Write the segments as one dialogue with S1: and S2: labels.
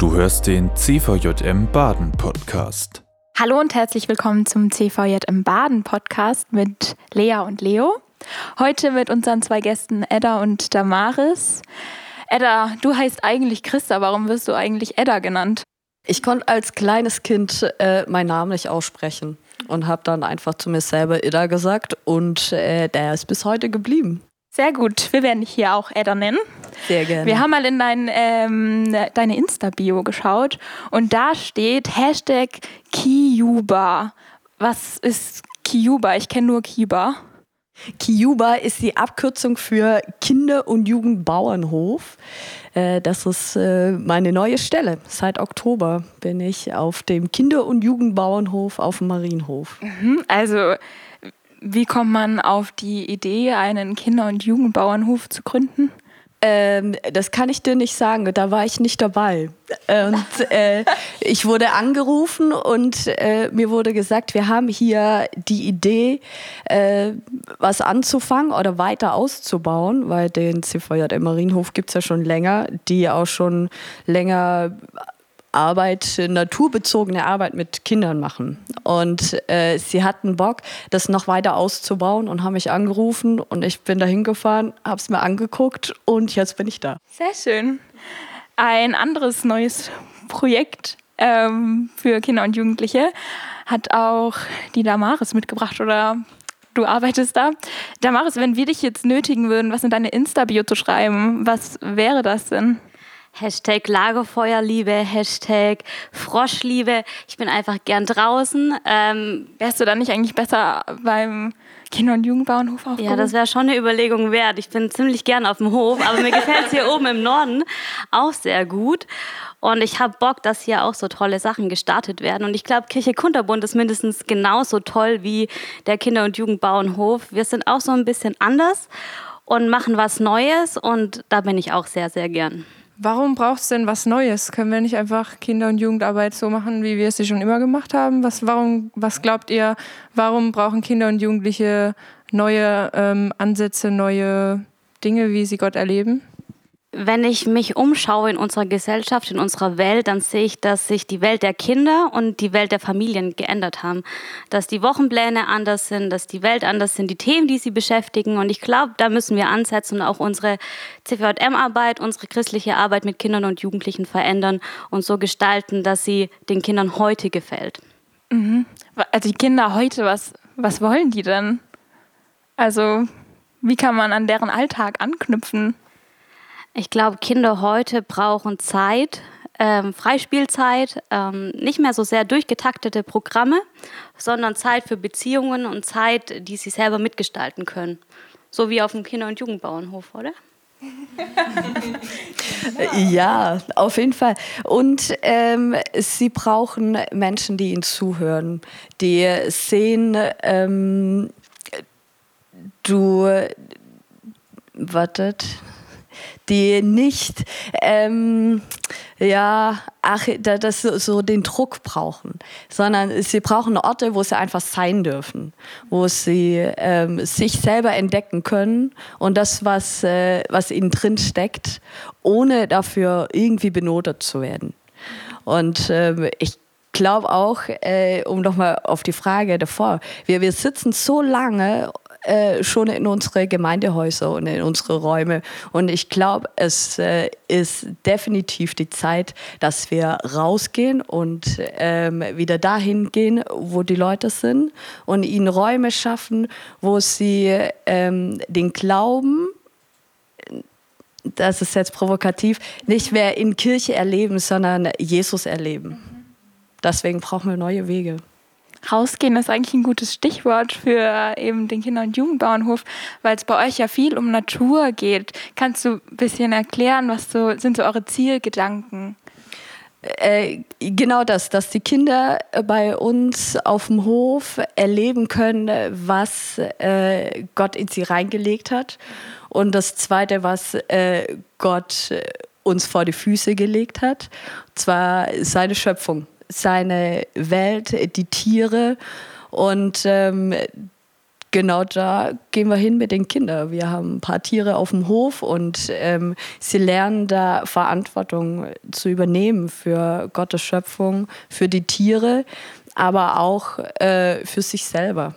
S1: Du hörst den CVJM Baden Podcast.
S2: Hallo und herzlich willkommen zum CVJM Baden Podcast mit Lea und Leo. Heute mit unseren zwei Gästen Edda und Damaris. Edda, du heißt eigentlich Christa, warum wirst du eigentlich Edda genannt?
S3: Ich konnte als kleines Kind äh, meinen Namen nicht aussprechen und habe dann einfach zu mir selber Ida gesagt und äh, der ist bis heute geblieben.
S2: Sehr gut, wir werden dich hier auch Edda nennen.
S3: Sehr gerne.
S2: Wir haben mal in dein, ähm, deine Insta-Bio geschaut und da steht Hashtag Kiyuba. Was ist Kiyuba? Ich kenne nur Kiba.
S3: Kiuba ist die Abkürzung für Kinder- und Jugendbauernhof. Äh, das ist äh, meine neue Stelle. Seit Oktober bin ich auf dem Kinder- und Jugendbauernhof auf dem Marienhof.
S2: Mhm, also, wie kommt man auf die Idee, einen Kinder- und Jugendbauernhof zu gründen?
S3: Ähm, das kann ich dir nicht sagen, da war ich nicht dabei. Und äh, ich wurde angerufen und äh, mir wurde gesagt, wir haben hier die Idee, äh, was anzufangen oder weiter auszubauen, weil den CVJM Marienhof gibt es ja schon länger, die auch schon länger Arbeit, naturbezogene Arbeit mit Kindern machen. Und äh, sie hatten Bock, das noch weiter auszubauen und haben mich angerufen und ich bin da hingefahren, habe es mir angeguckt und jetzt bin ich da.
S2: Sehr schön. Ein anderes neues Projekt ähm, für Kinder und Jugendliche hat auch die Damaris mitgebracht oder du arbeitest da. Damaris, wenn wir dich jetzt nötigen würden, was in deine Insta-Bio zu schreiben, was wäre das denn?
S4: Hashtag Lagerfeuerliebe, Hashtag Froschliebe. Ich bin einfach gern draußen.
S2: Ähm, Wärst du dann nicht eigentlich besser beim Kinder- und Jugendbauernhof aufgehoben?
S4: Ja, das wäre schon eine Überlegung wert. Ich bin ziemlich gern auf dem Hof, aber mir gefällt es hier oben im Norden auch sehr gut. Und ich habe Bock, dass hier auch so tolle Sachen gestartet werden. Und ich glaube, Kirche Kunterbund ist mindestens genauso toll wie der Kinder- und Jugendbauernhof. Wir sind auch so ein bisschen anders und machen was Neues. Und da bin ich auch sehr, sehr gern.
S5: Warum braucht es denn was Neues? Können wir nicht einfach Kinder- und Jugendarbeit so machen, wie wir es sie schon immer gemacht haben? Was, warum, was glaubt ihr, warum brauchen Kinder und Jugendliche neue ähm, Ansätze, neue Dinge, wie sie Gott erleben?
S4: Wenn ich mich umschaue in unserer Gesellschaft, in unserer Welt, dann sehe ich, dass sich die Welt der Kinder und die Welt der Familien geändert haben. Dass die Wochenpläne anders sind, dass die Welt anders sind, die Themen, die sie beschäftigen. Und ich glaube, da müssen wir ansetzen und auch unsere CVM-Arbeit, unsere christliche Arbeit mit Kindern und Jugendlichen verändern und so gestalten, dass sie den Kindern heute gefällt.
S2: Mhm. Also die Kinder heute, was, was wollen die denn? Also wie kann man an deren Alltag anknüpfen?
S4: Ich glaube, Kinder heute brauchen Zeit, ähm, Freispielzeit, ähm, nicht mehr so sehr durchgetaktete Programme, sondern Zeit für Beziehungen und Zeit, die sie selber mitgestalten können. So wie auf dem Kinder- und Jugendbauernhof, oder?
S3: ja, auf jeden Fall. Und ähm, sie brauchen Menschen, die ihnen zuhören, die sehen, ähm, du, wartet, die nicht, ähm, ja, ach, das so den Druck brauchen, sondern sie brauchen Orte, wo sie einfach sein dürfen, wo sie ähm, sich selber entdecken können und das, was, äh, was ihnen drin steckt, ohne dafür irgendwie benotet zu werden. Und ähm, ich glaube auch, äh, um nochmal auf die Frage davor, wir, wir sitzen so lange äh, schon in unsere Gemeindehäuser und in unsere Räume. Und ich glaube, es äh, ist definitiv die Zeit, dass wir rausgehen und ähm, wieder dahin gehen, wo die Leute sind und ihnen Räume schaffen, wo sie ähm, den Glauben das ist jetzt provokativ, nicht mehr in Kirche erleben, sondern Jesus erleben. Deswegen brauchen wir neue Wege.
S2: Rausgehen ist eigentlich ein gutes Stichwort für eben den Kinder- und Jugendbauernhof, weil es bei euch ja viel um Natur geht. Kannst du ein bisschen erklären, was so, sind so eure Zielgedanken?
S3: Äh, genau das, dass die Kinder bei uns auf dem Hof erleben können, was äh, Gott in sie reingelegt hat. Und das Zweite, was äh, Gott uns vor die Füße gelegt hat, zwar seine Schöpfung seine Welt, die Tiere. Und ähm, genau da gehen wir hin mit den Kindern. Wir haben ein paar Tiere auf dem Hof und ähm, sie lernen da Verantwortung zu übernehmen für Gottes Schöpfung, für die Tiere, aber auch äh, für sich selber.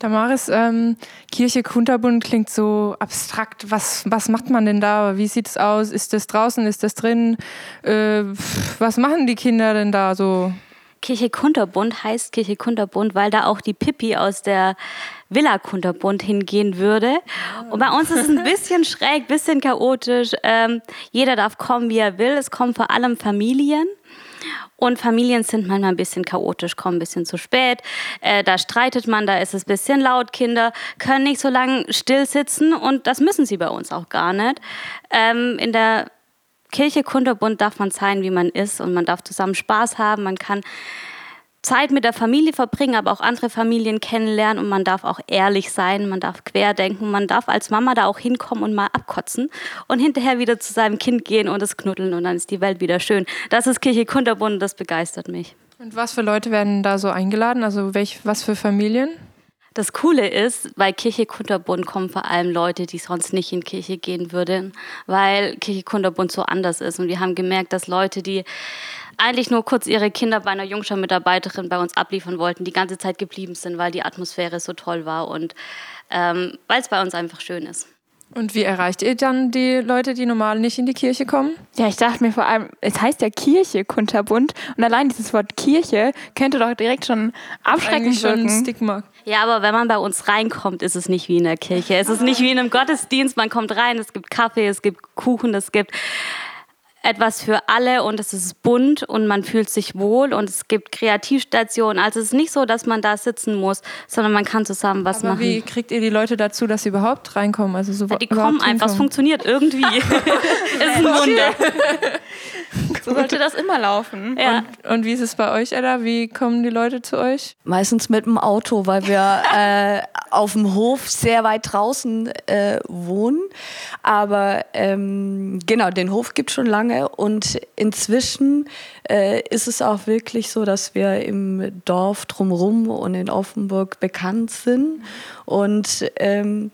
S5: Damaris, ähm, Kirche Kunterbund klingt so abstrakt. Was, was macht man denn da? Wie sieht es aus? Ist das draußen? Ist das drin? Äh, was machen die Kinder denn da so?
S4: Kirche Kunterbund heißt Kirche Kunterbund, weil da auch die Pippi aus der Villa Kunterbund hingehen würde. Und bei uns ist es ein bisschen schräg, ein bisschen chaotisch. Ähm, jeder darf kommen, wie er will. Es kommen vor allem Familien. Und Familien sind manchmal ein bisschen chaotisch, kommen ein bisschen zu spät. Äh, da streitet man, da ist es ein bisschen laut. Kinder können nicht so lange still sitzen und das müssen sie bei uns auch gar nicht. Ähm, in der Kirche Kunterbund darf man sein, wie man ist und man darf zusammen Spaß haben. Man kann Zeit mit der Familie verbringen, aber auch andere Familien kennenlernen und man darf auch ehrlich sein, man darf querdenken, man darf als Mama da auch hinkommen und mal abkotzen und hinterher wieder zu seinem Kind gehen und es knuddeln und dann ist die Welt wieder schön. Das ist Kirche Kunterbund und das begeistert mich.
S5: Und was für Leute werden da so eingeladen? Also welch, was für Familien?
S4: Das Coole ist, bei Kirche Kunterbund kommen vor allem Leute, die sonst nicht in Kirche gehen würden, weil Kirche Kunterbund so anders ist. Und wir haben gemerkt, dass Leute, die eigentlich nur kurz ihre Kinder bei einer Jungschau-Mitarbeiterin bei uns abliefern wollten, die ganze Zeit geblieben sind, weil die Atmosphäre so toll war und ähm, weil es bei uns einfach schön ist.
S5: Und wie erreicht ihr dann die Leute, die normal nicht in die Kirche kommen?
S2: Ja, ich dachte mir vor allem, es heißt ja Kirche Kunterbund und allein dieses Wort Kirche könnte doch direkt schon abschreckend
S5: schon
S2: wirken.
S5: ein Stigma.
S4: Ja, aber wenn man bei uns reinkommt, ist es nicht wie in der Kirche. Es ist nicht wie in einem Gottesdienst. Man kommt rein, es gibt Kaffee, es gibt Kuchen, es gibt etwas für alle und es ist bunt und man fühlt sich wohl und es gibt Kreativstationen. Also es ist nicht so, dass man da sitzen muss, sondern man kann zusammen was
S5: Aber
S4: machen.
S5: wie kriegt ihr die Leute dazu, dass sie überhaupt reinkommen? Also so
S4: Ja, die
S5: überhaupt
S4: kommen einfach, es funktioniert irgendwie. ist ein Wunder.
S2: So sollte das immer laufen.
S4: Ja.
S5: Und wie ist es bei euch, Ella? Wie kommen die Leute zu euch?
S3: Meistens mit dem Auto, weil wir äh, auf dem Hof sehr weit draußen äh, wohnen. Aber ähm, genau, den Hof gibt schon lange und inzwischen äh, ist es auch wirklich so, dass wir im Dorf drumherum und in Offenburg bekannt sind. Und ähm,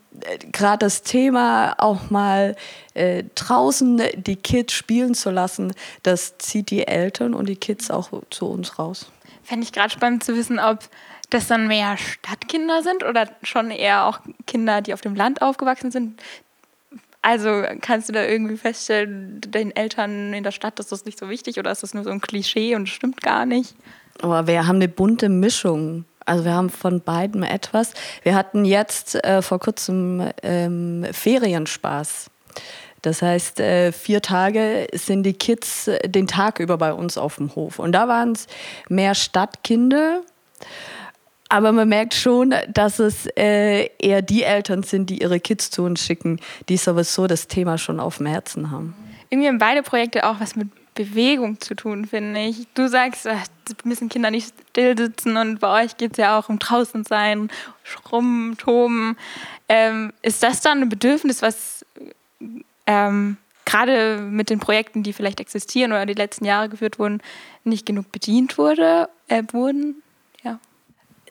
S3: gerade das Thema auch mal äh, draußen die Kids spielen zu lassen, das zieht die Eltern und die Kids auch zu uns raus.
S2: Fände ich gerade spannend zu wissen, ob das dann mehr Stadtkinder sind oder schon eher auch Kinder, die auf dem Land aufgewachsen sind. Also kannst du da irgendwie feststellen, den Eltern in der Stadt ist das nicht so wichtig oder ist das nur so ein Klischee und stimmt gar nicht?
S3: Aber wir haben eine bunte Mischung. Also wir haben von beidem etwas. Wir hatten jetzt äh, vor kurzem ähm, Ferienspaß. Das heißt, äh, vier Tage sind die Kids äh, den Tag über bei uns auf dem Hof. Und da waren es mehr Stadtkinder. Aber man merkt schon, dass es äh, eher die Eltern sind, die ihre Kids zu uns schicken, die sowieso das Thema schon auf dem Herzen haben.
S2: Irgendwie haben beide Projekte auch was mit Bewegung zu tun, finde ich. Du sagst, ach, müssen Kinder nicht still sitzen und bei euch geht es ja auch um draußen sein, schrummen, toben. Ähm, ist das dann ein Bedürfnis, was ähm, gerade mit den Projekten, die vielleicht existieren oder die letzten Jahre geführt wurden, nicht genug bedient wurde, äh, wurden?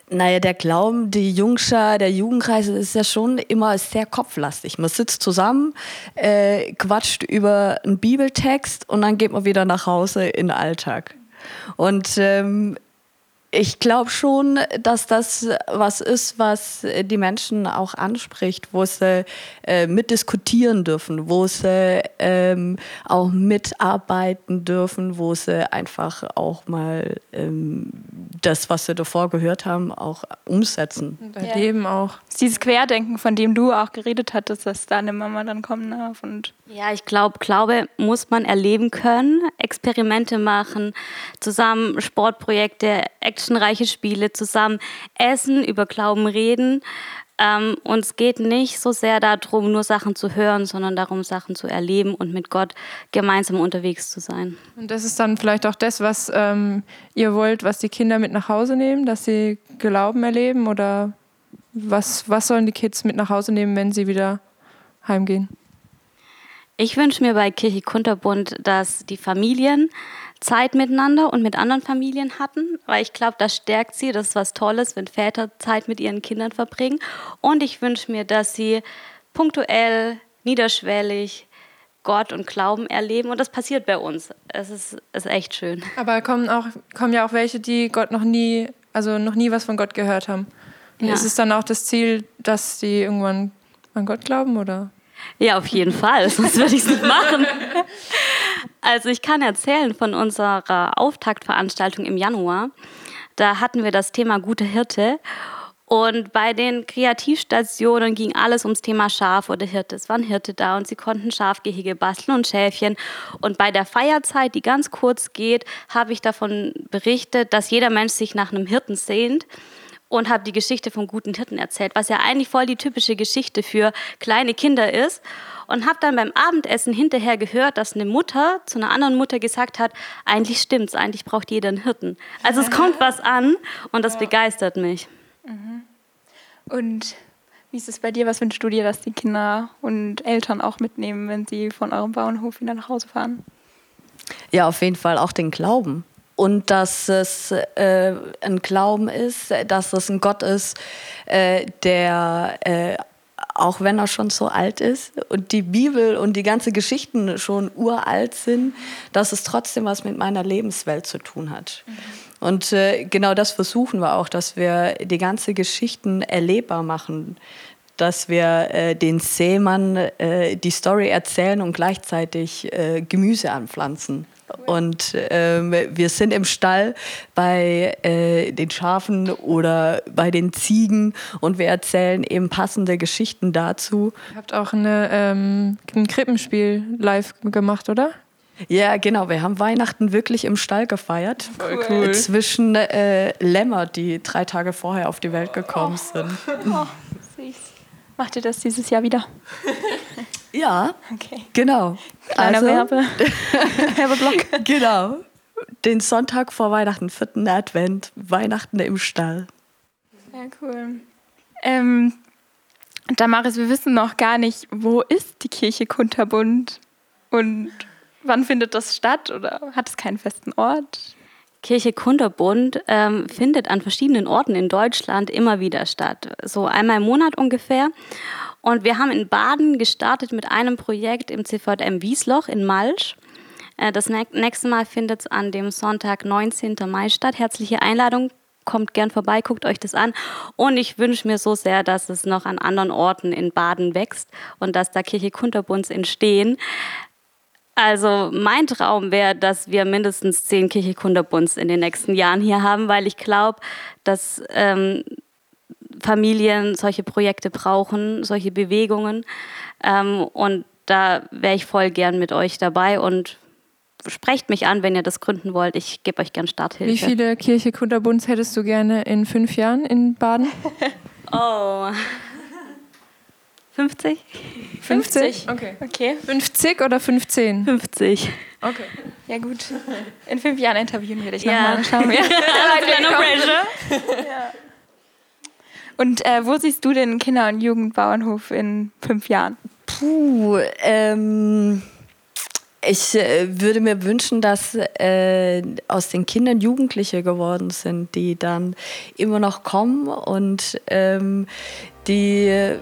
S2: Ja.
S3: Naja, der Glauben, die Jungschar, der Jugendkreis ist ja schon immer sehr kopflastig. Man sitzt zusammen, äh, quatscht über einen Bibeltext und dann geht man wieder nach Hause in den Alltag. Und ähm, ich glaube schon, dass das was ist, was die Menschen auch anspricht, wo sie äh, mitdiskutieren dürfen, wo sie ähm, auch mitarbeiten dürfen, wo sie einfach auch mal ähm, das, was sie davor gehört haben, auch umsetzen.
S2: Ja.
S5: Leben auch.
S2: Ist dieses Querdenken, von dem du auch geredet hattest, dass da eine Mama dann kommen darf und
S4: Ja, ich glaube, Glaube muss man erleben können, Experimente machen, zusammen Sportprojekte, actionreiche Spiele, zusammen essen, über Glauben reden. Ähm, und es geht nicht so sehr darum, nur Sachen zu hören, sondern darum, Sachen zu erleben und mit Gott gemeinsam unterwegs zu sein.
S5: Und das ist dann vielleicht auch das, was ähm, ihr wollt, was die Kinder mit nach Hause nehmen, dass sie Glauben erleben oder was, was sollen die Kids mit nach Hause nehmen, wenn sie wieder heimgehen?
S4: Ich wünsche mir bei Kirche Kunterbund, dass die Familien Zeit miteinander und mit anderen Familien hatten, weil ich glaube, das stärkt sie. Das ist was Tolles, wenn Väter Zeit mit ihren Kindern verbringen. Und ich wünsche mir, dass sie punktuell, niederschwellig Gott und Glauben erleben. Und das passiert bei uns. Es ist, ist echt schön.
S5: Aber kommen, auch, kommen ja auch welche, die Gott noch nie, also noch nie was von Gott gehört haben. Ja. Ist es dann auch das Ziel, dass sie irgendwann an Gott glauben, oder?
S4: Ja, auf jeden Fall, sonst würde ich es nicht machen. Also ich kann erzählen von unserer Auftaktveranstaltung im Januar. Da hatten wir das Thema gute Hirte. Und bei den Kreativstationen ging alles ums Thema Schaf oder Hirte. Es waren Hirte da und sie konnten Schafgehege basteln und Schäfchen. Und bei der Feierzeit, die ganz kurz geht, habe ich davon berichtet, dass jeder Mensch sich nach einem Hirten sehnt und habe die Geschichte vom guten Hirten erzählt, was ja eigentlich voll die typische Geschichte für kleine Kinder ist. Und habe dann beim Abendessen hinterher gehört, dass eine Mutter zu einer anderen Mutter gesagt hat, eigentlich stimmt's, eigentlich braucht jeder einen Hirten. Also es kommt was an und das ja. begeistert mich. Mhm.
S2: Und wie ist es bei dir? Was wünschst du dir, dass die Kinder und Eltern auch mitnehmen, wenn sie von eurem Bauernhof wieder nach Hause fahren?
S3: Ja, auf jeden Fall auch den Glauben und dass es äh, ein Glauben ist, dass es ein Gott ist, äh, der äh, auch wenn er schon so alt ist und die Bibel und die ganze Geschichten schon uralt sind, dass es trotzdem was mit meiner Lebenswelt zu tun hat. Mhm. Und äh, genau das versuchen wir auch, dass wir die ganze Geschichten erlebbar machen, dass wir äh, den Seemann äh, die Story erzählen und gleichzeitig äh, Gemüse anpflanzen. Und ähm, wir sind im Stall bei äh, den Schafen oder bei den Ziegen und wir erzählen eben passende Geschichten dazu.
S5: Ihr habt auch eine, ähm, ein Krippenspiel live gemacht, oder?
S3: Ja, genau. Wir haben Weihnachten wirklich im Stall gefeiert.
S5: Voll cool.
S3: Zwischen äh, Lämmer, die drei Tage vorher auf die Welt gekommen oh. sind. Oh,
S2: süß. Macht ihr das dieses Jahr wieder?
S3: Ja, okay. genau.
S2: Kleiner also, Werbe.
S3: Werbeblock. genau. Den Sonntag vor Weihnachten, vierten Advent, Weihnachten im Stall.
S2: Sehr cool. Ähm, Damaris, wir wissen noch gar nicht, wo ist die Kirche Kunterbund und wann findet das statt oder hat es keinen festen Ort?
S4: Kirche Kunterbund ähm, findet an verschiedenen Orten in Deutschland immer wieder statt, so einmal im Monat ungefähr. Und wir haben in Baden gestartet mit einem Projekt im CVM Wiesloch in Malsch. Äh, das nächste Mal findet es an dem Sonntag, 19. Mai statt. Herzliche Einladung. Kommt gern vorbei, guckt euch das an. Und ich wünsche mir so sehr, dass es noch an anderen Orten in Baden wächst und dass da Kirche Kunterbunds entstehen. Also mein Traum wäre, dass wir mindestens zehn Kirche Kunterbunds in den nächsten Jahren hier haben, weil ich glaube, dass ähm, Familien solche Projekte brauchen, solche Bewegungen. Ähm, und da wäre ich voll gern mit euch dabei und sprecht mich an, wenn ihr das gründen wollt. Ich gebe euch gern Starthilfe.
S5: Wie viele Kirche Kunterbunds hättest du gerne in fünf Jahren in Baden?
S4: oh. 50?
S5: 50? Okay. okay. 50 oder 15?
S4: 50.
S5: Okay.
S2: Ja, gut. In fünf Jahren interviewen wir dich ja. nochmal. Schauen wir.
S4: no pressure.
S2: ja. Und äh, wo siehst du den Kinder- und Jugendbauernhof in fünf Jahren?
S3: Puh, ähm, ich äh, würde mir wünschen, dass äh, aus den Kindern Jugendliche geworden sind, die dann immer noch kommen und ähm, die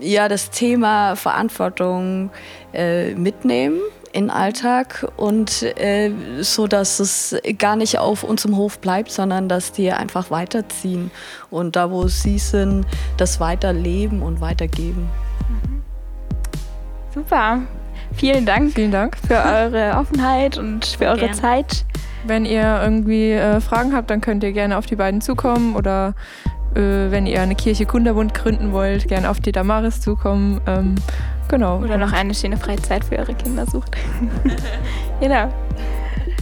S3: ja das Thema Verantwortung äh, mitnehmen in Alltag und äh, so, dass es gar nicht auf unserem Hof bleibt, sondern dass die einfach weiterziehen und da, wo sie sind, das weiterleben und weitergeben. Mhm.
S2: Super. Vielen Dank.
S5: Vielen Dank
S2: für eure Offenheit und für eure Gerne. Zeit.
S5: Wenn ihr irgendwie äh, Fragen habt, dann könnt ihr gerne auf die beiden zukommen oder äh, wenn ihr eine Kirche Kunderbund gründen wollt, gerne auf die Damaris zukommen. Ähm, Genau.
S2: Oder noch eine schöne Freizeit für eure Kinder sucht. genau.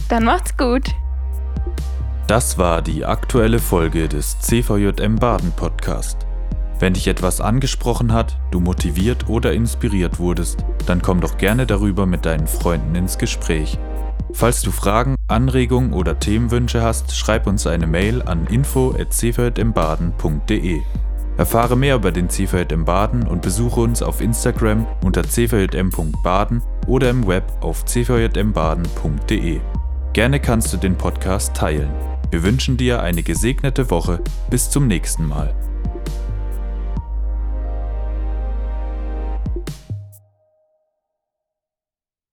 S2: Dann macht's gut.
S1: Das war die aktuelle Folge des CVJM Baden Podcast. Wenn dich etwas angesprochen hat, du motiviert oder inspiriert wurdest, dann komm doch gerne darüber mit deinen Freunden ins Gespräch. Falls du Fragen, Anregungen oder Themenwünsche hast, schreib uns eine Mail an info@cvjmbaden.de. Erfahre mehr über den CVJM Baden und besuche uns auf Instagram unter cvjm.baden oder im Web auf cvjmbaden.de. Gerne kannst du den Podcast teilen. Wir wünschen dir eine gesegnete Woche. Bis zum nächsten Mal.